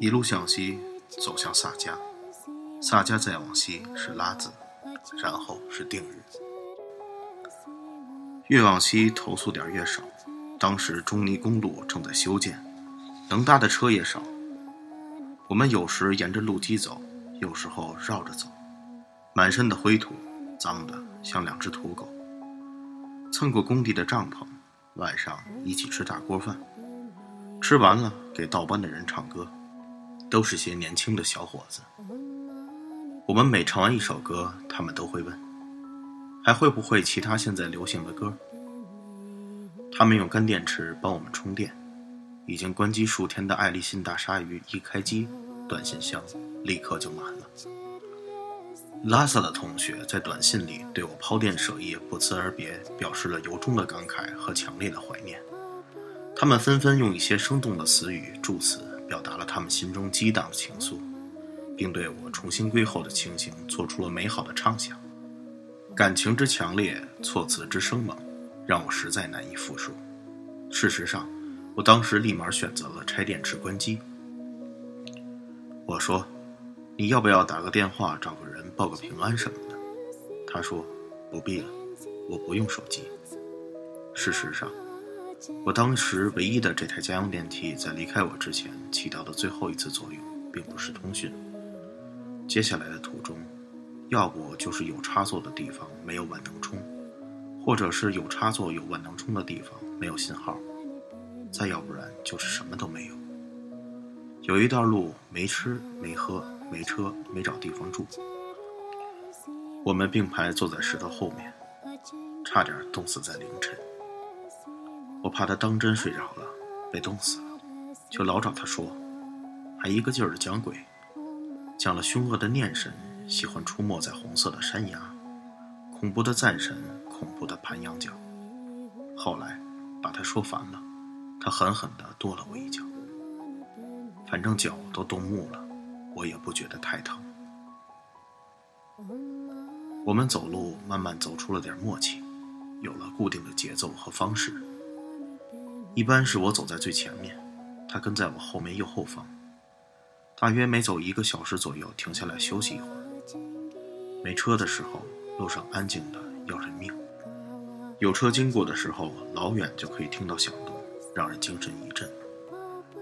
一路向西，走向萨迦。萨迦再往西是拉子，然后是定日。越往西投诉点越少。当时中尼公路正在修建，能搭的车也少。我们有时沿着路基走，有时候绕着走，满身的灰土，脏的像两只土狗。蹭过工地的帐篷，晚上一起吃大锅饭，吃完了给倒班的人唱歌，都是些年轻的小伙子。我们每唱完一首歌，他们都会问，还会不会其他现在流行的歌？他们用干电池帮我们充电，已经关机数天的爱立信大鲨鱼一开机，短信箱立刻就满了。拉萨的同学在短信里对我抛电舍业、不辞而别表示了由衷的感慨和强烈的怀念，他们纷纷用一些生动的词语祝词，表达了他们心中激荡的情愫，并对我重新归后的情形做出了美好的畅想，感情之强烈，措辞之生猛。让我实在难以复述。事实上，我当时立马选择了拆电池关机。我说：“你要不要打个电话找个人报个平安什么的？”他说：“不必了，我不用手机。”事实上，我当时唯一的这台家用电梯在离开我之前起到的最后一次作用，并不是通讯。接下来的途中，要不就是有插座的地方没有万能充。或者是有插座、有万能充的地方没有信号，再要不然就是什么都没有。有一段路没吃、没喝、没车、没找地方住，我们并排坐在石头后面，差点冻死在凌晨。我怕他当真睡着了，被冻死了，就老找他说，还一个劲儿的讲鬼，讲了凶恶的念神喜欢出没在红色的山崖，恐怖的赞神。恐怖的盘羊角，后来把他说烦了，他狠狠地跺了我一脚。反正脚都冻木了，我也不觉得太疼。我们走路慢慢走出了点默契，有了固定的节奏和方式。一般是我走在最前面，他跟在我后面右后方。大约每走一个小时左右，停下来休息一会儿。没车的时候，路上安静的要人命。有车经过的时候，老远就可以听到响动，让人精神一振。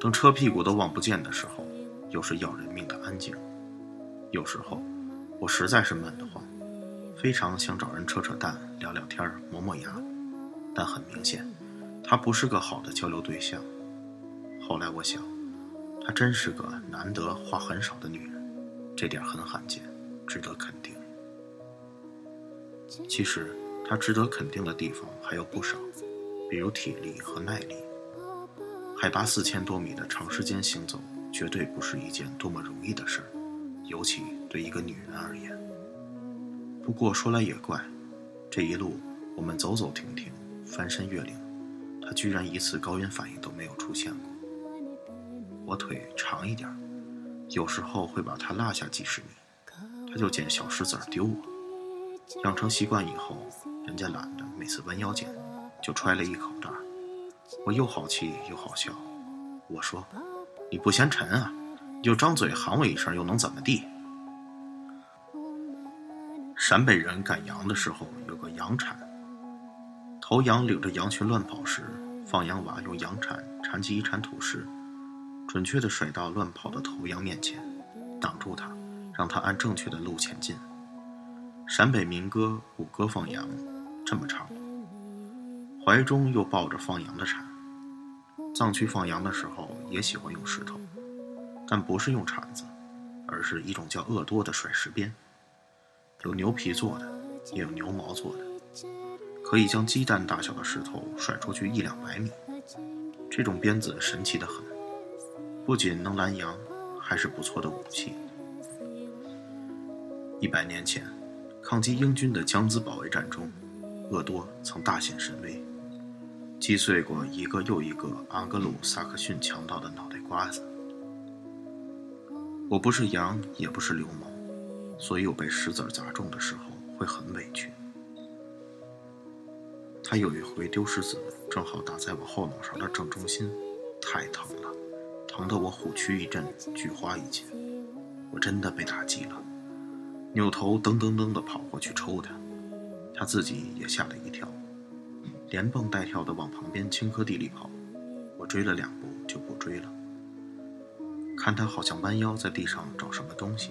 等车屁股都望不见的时候，又是要人命的安静。有时候，我实在是闷得慌，非常想找人扯扯淡、聊聊天、磨磨牙，但很明显，她不是个好的交流对象。后来我想，她真是个难得话很少的女人，这点很罕见，值得肯定。其实。他值得肯定的地方还有不少，比如体力和耐力。海拔四千多米的长时间行走，绝对不是一件多么容易的事儿，尤其对一个女人而言。不过说来也怪，这一路我们走走停停，翻山越岭，他居然一次高原反应都没有出现过。我腿长一点，有时候会把他落下几十米，他就捡小石子丢我。养成习惯以后。人家懒得每次弯腰捡，就揣了一口袋。我又好气又好笑。我说：“你不嫌沉啊？你就张嘴喊我一声，又能怎么地？”陕北人赶羊的时候有个羊铲，头羊领着羊群乱跑时，放羊娃用羊铲铲起一铲土石，准确地甩到乱跑的头羊面前，挡住它，让它按正确的路前进。陕北民歌《五歌放羊》。这么唱，怀中又抱着放羊的铲。藏区放羊的时候也喜欢用石头，但不是用铲子，而是一种叫鄂多的甩石鞭，有牛皮做的，也有牛毛做的，可以将鸡蛋大小的石头甩出去一两百米。这种鞭子神奇的很，不仅能拦羊，还是不错的武器。一百年前，抗击英军的江孜保卫战中。鄂多曾大显神威，击碎过一个又一个盎格鲁萨克逊强盗的脑袋瓜子。我不是羊，也不是流氓，所以我被石子砸中的时候会很委屈。他有一回丢石子，正好打在我后脑勺的正中心，太疼了，疼得我虎躯一震，菊花一紧。我真的被打击了，扭头噔噔噔地跑过去抽他，他自己也吓了一跳，连蹦带跳地往旁边青稞地里跑。我追了两步就不追了，看他好像弯腰在地上找什么东西，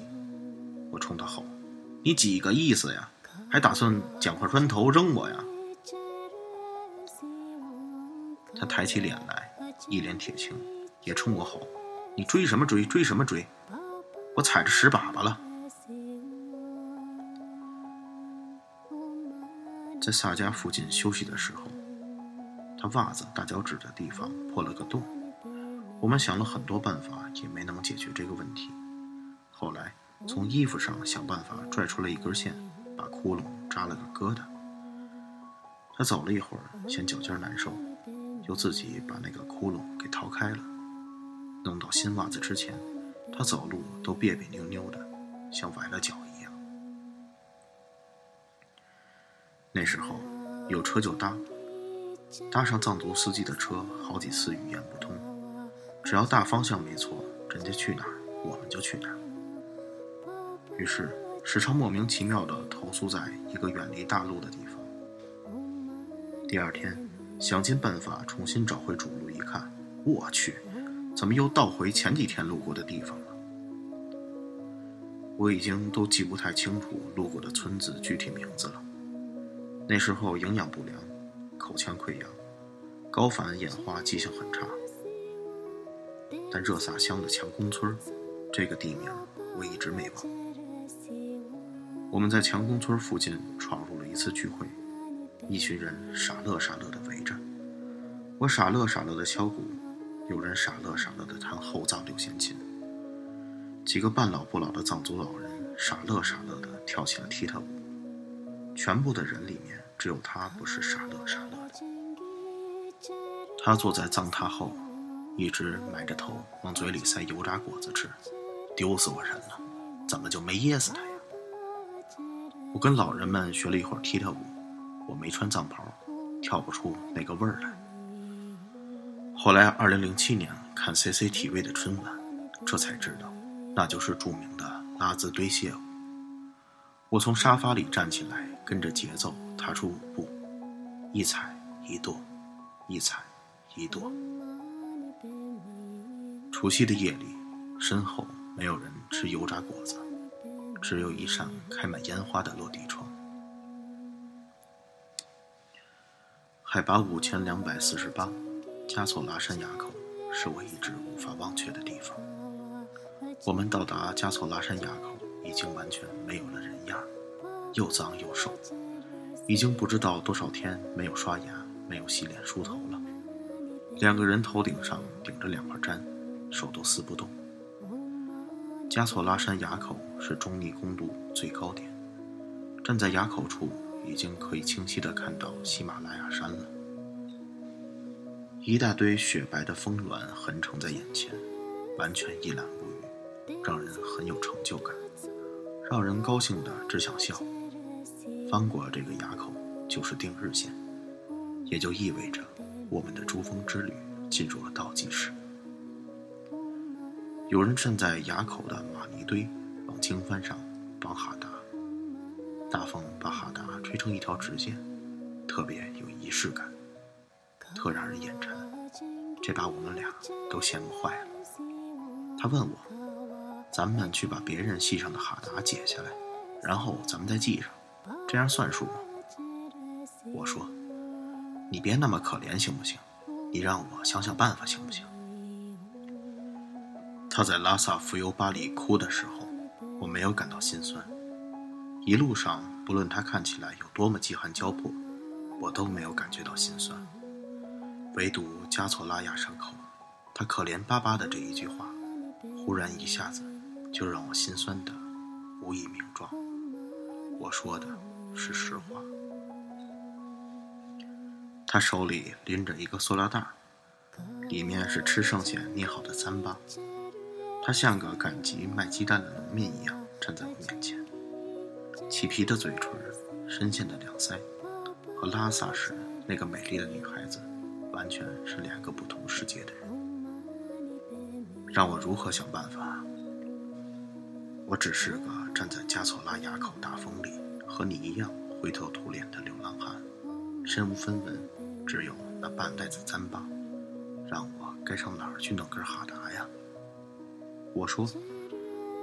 我冲他吼：“你几个意思呀？还打算捡块砖头扔我呀？”他抬起脸来，一脸铁青，也冲我吼：“你追什么追？追什么追？我踩着屎粑粑了！”在萨家附近休息的时候，他袜子大脚趾的地方破了个洞。我们想了很多办法，也没能解决这个问题。后来从衣服上想办法拽出了一根线，把窟窿扎了个疙瘩。他走了一会儿，嫌脚尖难受。又自己把那个窟窿给掏开了，弄到新袜子之前，他走路都别别扭扭的，像崴了脚一样。那时候有车就搭，搭上藏族司机的车，好几次语言不通，只要大方向没错，人家去哪儿我们就去哪儿。于是时常莫名其妙的投宿在一个远离大路的地方。第二天。想尽办法重新找回主路，一看，我去，怎么又倒回前几天路过的地方了？我已经都记不太清楚路过的村子具体名字了。那时候营养不良，口腔溃疡，高反眼花，记性很差。但热萨乡的强公村，这个地名我一直没忘。我们在强公村附近闯入了一次聚会。一群人傻乐傻乐地围着我，傻乐傻乐地敲鼓，有人傻乐傻乐地弹后藏六弦琴。几个半老不老的藏族老人傻乐傻乐地跳起了踢踏舞。全部的人里面，只有他不是傻乐傻乐的。他坐在藏榻后，一直埋着头往嘴里塞油炸果子吃，丢死我人了！怎么就没噎死他呀？我跟老人们学了一会儿踢踏舞。我没穿藏袍，跳不出那个味儿来。后来，二零零七年看 CCTV 的春晚，这才知道，那就是著名的拉兹堆谢舞。我从沙发里站起来，跟着节奏踏出舞步，一踩一跺，一踩一跺。除夕的夜里，身后没有人吃油炸果子，只有一扇开满烟花的落地窗。海拔五千两百四十八，加措拉山垭口是我一直无法忘却的地方。我们到达加措拉山垭口，已经完全没有了人样，又脏又瘦，已经不知道多少天没有刷牙、没有洗脸梳头了。两个人头顶上顶着两块毡，手都撕不动。加措拉山垭口是中尼公路最高点，站在垭口处。已经可以清晰地看到喜马拉雅山了，一大堆雪白的峰峦横呈在眼前，完全一览无余，让人很有成就感，让人高兴的只想笑。翻过这个垭口就是定日县，也就意味着我们的珠峰之旅进入了倒计时。有人站在垭口的玛尼堆，往经幡上绑哈达。大风把哈达吹成一条直线，特别有仪式感，特让人眼馋。这把我们俩都羡慕坏了。他问我：“咱们去把别人系上的哈达解下来，然后咱们再系上，这样算数吗？”我说：“你别那么可怜行不行？你让我想想办法行不行？”他在拉萨浮游巴里哭的时候，我没有感到心酸。一路上，不论他看起来有多么饥寒交迫，我都没有感觉到心酸。唯独加措拉亚山口，他可怜巴巴的这一句话，忽然一下子就让我心酸的无以名状。我说的是实话。他手里拎着一个塑料袋，里面是吃剩下捏好的糌粑。他像个赶集卖鸡蛋的农民一样站在我面前。起皮的嘴唇，深陷的两腮，和拉萨时那个美丽的女孩子，完全是两个不同世界的人。让我如何想办法？我只是个站在加措拉垭口大风里，和你一样灰头土脸的流浪汉，身无分文，只有那半袋子糌粑，让我该上哪儿去弄根哈达呀？我说，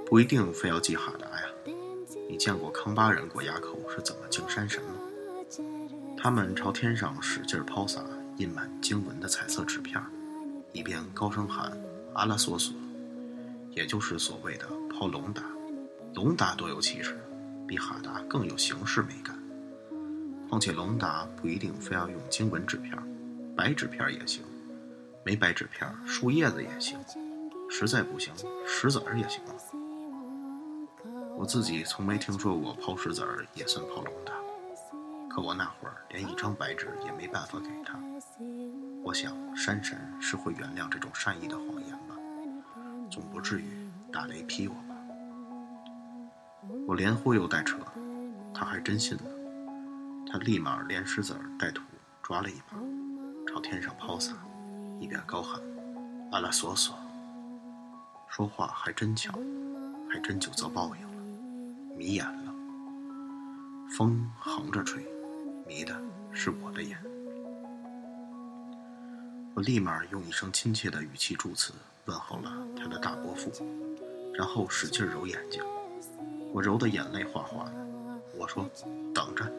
不一定非要系哈达呀。你见过康巴人过垭口是怎么敬山神吗？他们朝天上使劲抛洒印满经文的彩色纸片，一边高声喊“阿拉索索”，也就是所谓的抛龙达。龙达多有气势，比哈达更有形式美感。况且龙达不一定非要用经文纸片，白纸片也行，没白纸片，树叶子也行，实在不行，石子儿也行。我自己从没听说过抛石子儿也算抛龙的。可我那会儿连一张白纸也没办法给他，我想山神是会原谅这种善意的谎言吧，总不至于打雷劈我吧。我连忽悠带扯，他还真信了，他立马连石子儿带土抓了一把，朝天上抛洒，一边高喊“阿拉索索”，说话还真巧，还真就遭报应，迷眼了，风横着吹。迷的是我的眼，我立马用一声亲切的语气祝词问候了他的大伯父，然后使劲揉眼睛，我揉得眼泪哗哗的。我说：“等着，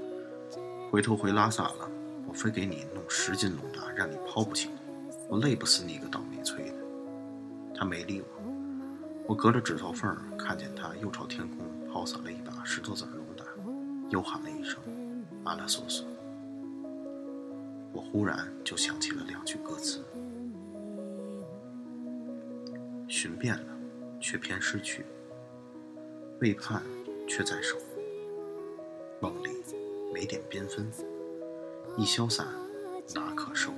回头回拉萨了，我非给你弄十斤龙达，让你抛不起，我累不死你个倒霉催的。”他没理我，我隔着指头缝看见他又朝天空抛洒了一把石头子龙达，又喊了一声。阿拉索索，我忽然就想起了两句歌词：寻遍了，却偏失去；未盼，却在手。梦里，没点缤纷，一消散，哪可收？